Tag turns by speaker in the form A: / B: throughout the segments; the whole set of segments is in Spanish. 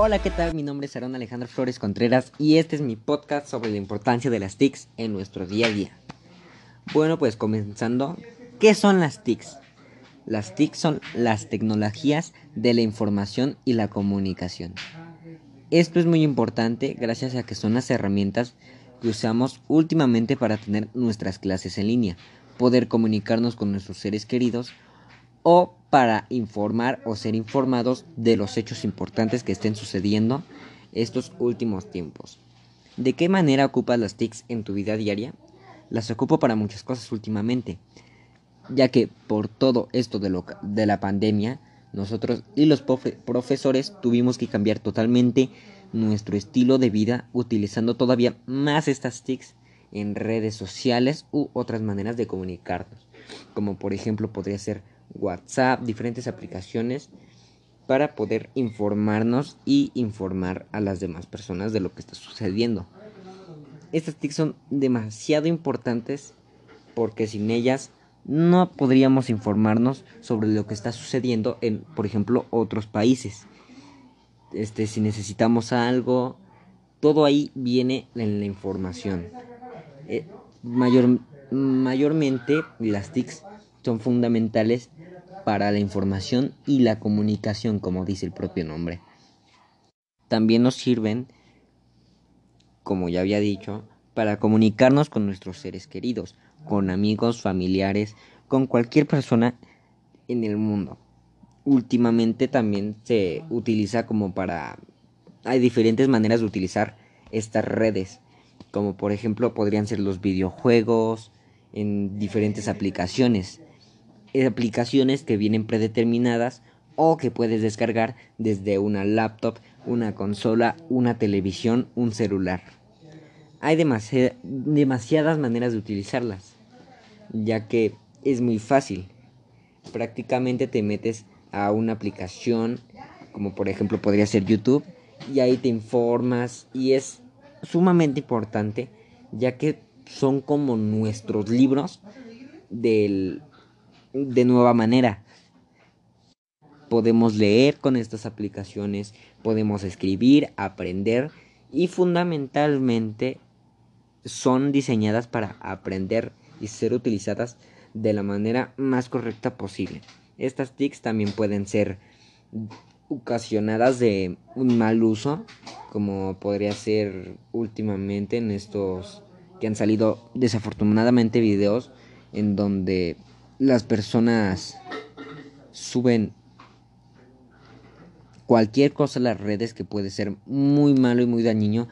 A: Hola, ¿qué tal? Mi nombre es Aaron Alejandro Flores Contreras y este es mi podcast sobre la importancia de las TICs en nuestro día a día. Bueno, pues comenzando, ¿qué son las TICs? Las TIC son las tecnologías de la información y la comunicación. Esto es muy importante gracias a que son las herramientas que usamos últimamente para tener nuestras clases en línea, poder comunicarnos con nuestros seres queridos o para informar o ser informados de los hechos importantes que estén sucediendo estos últimos tiempos. ¿De qué manera ocupas las TICs en tu vida diaria? Las ocupo para muchas cosas últimamente ya que por todo esto de, lo, de la pandemia, nosotros y los profesores tuvimos que cambiar totalmente nuestro estilo de vida utilizando todavía más estas TICs en redes sociales u otras maneras de comunicarnos, como por ejemplo podría ser WhatsApp, diferentes aplicaciones para poder informarnos y informar a las demás personas de lo que está sucediendo. Estas TICs son demasiado importantes porque sin ellas no podríamos informarnos sobre lo que está sucediendo en, por ejemplo, otros países. Este, si necesitamos algo, todo ahí viene en la información. Eh, mayor, mayormente las TICs son fundamentales para la información y la comunicación, como dice el propio nombre. También nos sirven, como ya había dicho, para comunicarnos con nuestros seres queridos con amigos, familiares, con cualquier persona en el mundo. Últimamente también se utiliza como para... Hay diferentes maneras de utilizar estas redes, como por ejemplo podrían ser los videojuegos en diferentes aplicaciones. Aplicaciones que vienen predeterminadas o que puedes descargar desde una laptop, una consola, una televisión, un celular. Hay demasiadas maneras de utilizarlas ya que es muy fácil. Prácticamente te metes a una aplicación, como por ejemplo podría ser YouTube, y ahí te informas y es sumamente importante, ya que son como nuestros libros del, de nueva manera. Podemos leer con estas aplicaciones, podemos escribir, aprender y fundamentalmente son diseñadas para aprender y ser utilizadas de la manera más correcta posible. Estas TICs también pueden ser ocasionadas de un mal uso, como podría ser últimamente en estos que han salido desafortunadamente videos en donde las personas suben cualquier cosa a las redes que puede ser muy malo y muy dañino,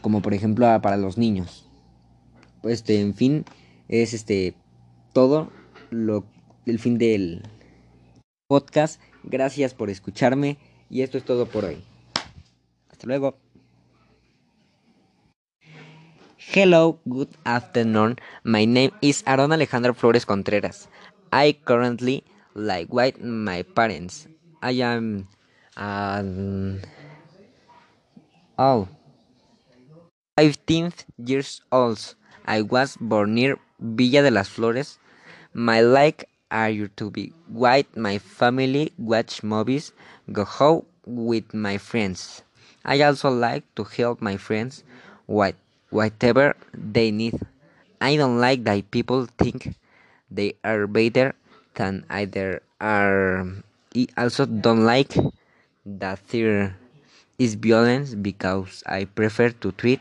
A: como por ejemplo para los niños. Este, en fin, es este todo lo el fin del podcast. Gracias por escucharme y esto es todo por hoy. Hasta luego. Hello, good afternoon. My name is Aaron Alejandro Flores Contreras. I currently like white my parents. I am um, oh 15 years old. I was born near Villa de las Flores. My like are you to be white, my family, watch movies, go out with my friends. I also like to help my friends with whatever they need. I don't like that people think they are better than either are. I also don't like that there is violence because I prefer to treat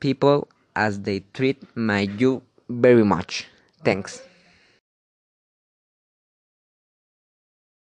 A: people as they treat my you very much. Thanks.